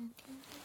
Thank you.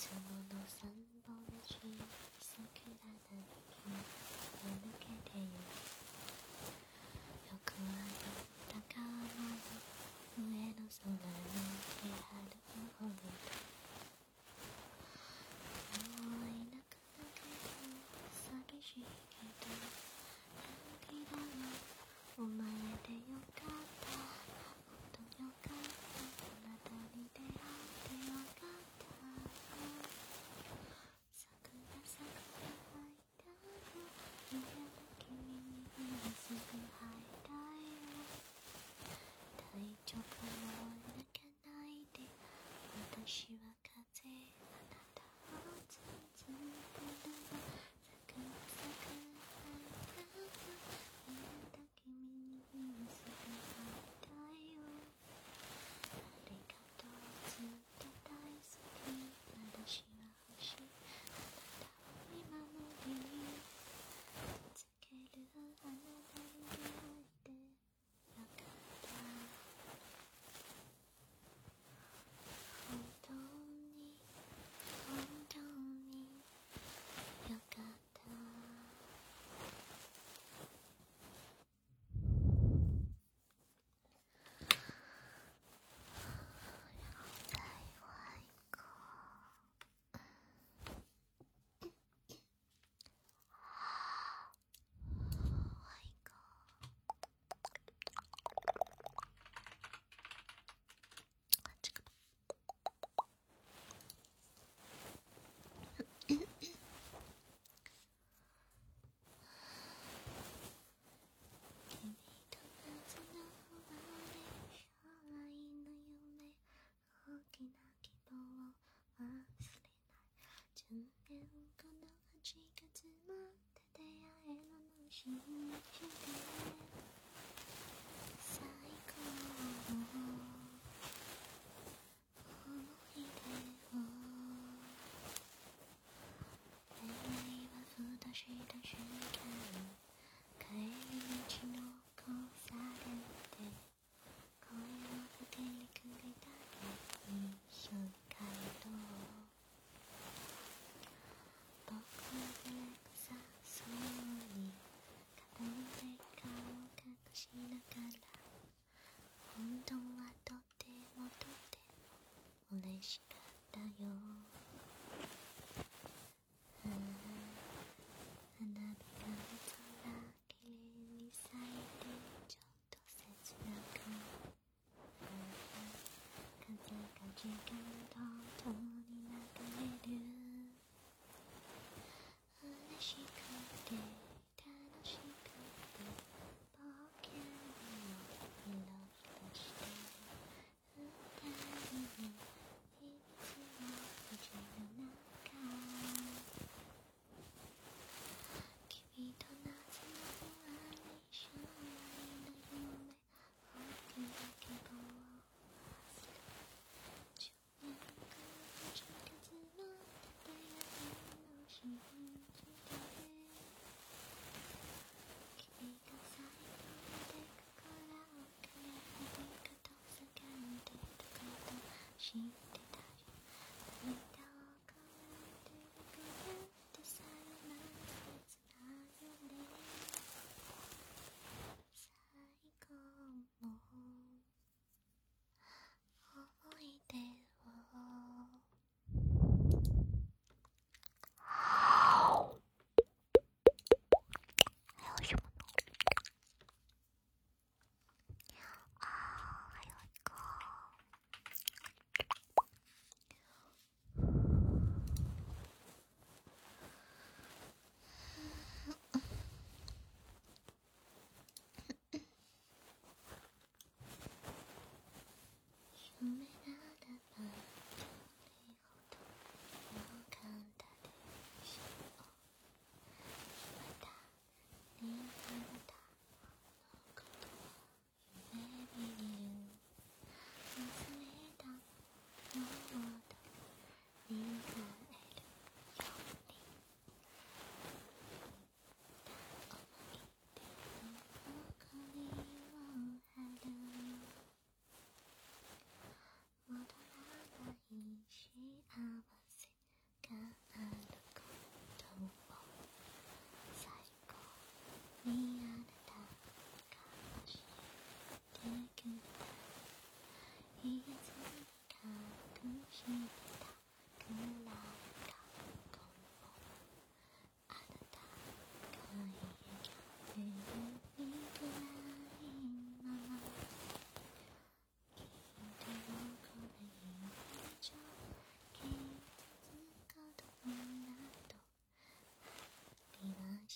その三本木桜並木を抜けてゆくよくあの高浜の上の空に очень. 加油。machine.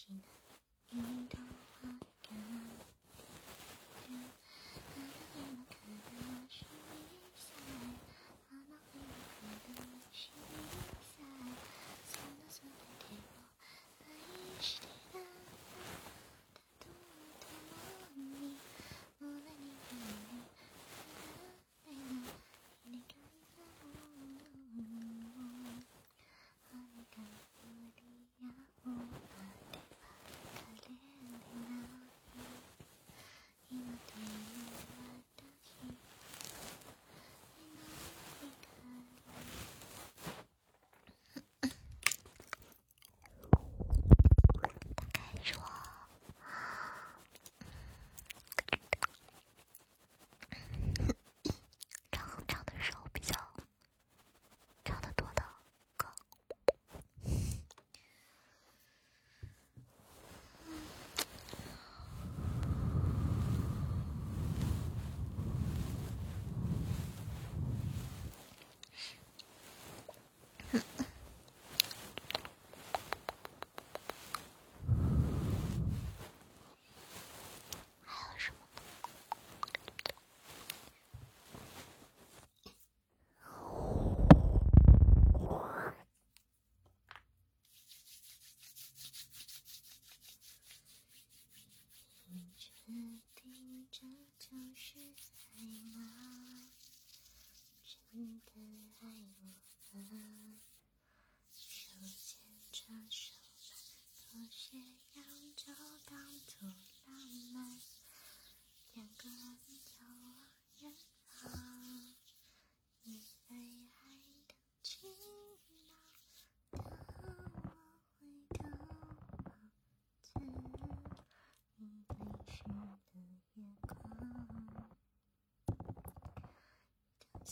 しな。い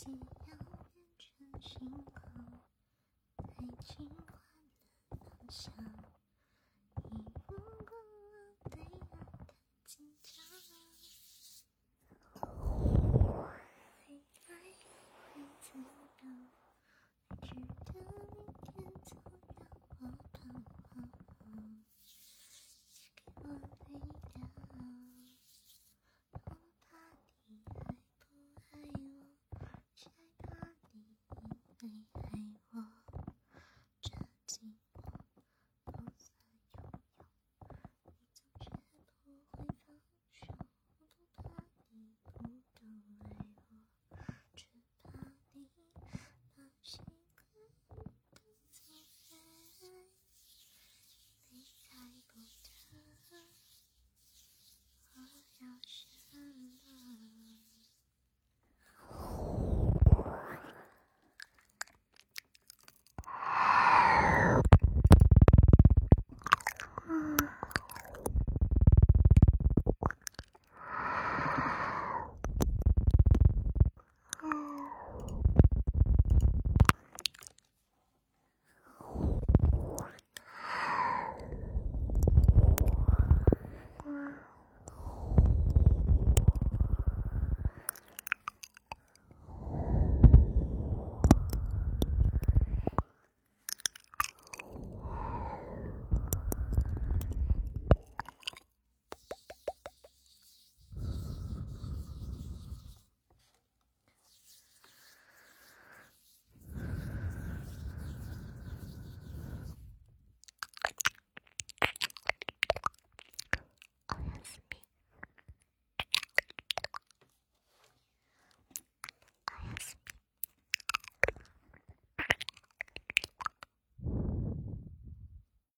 夕阳变成星空，爱情换了方向。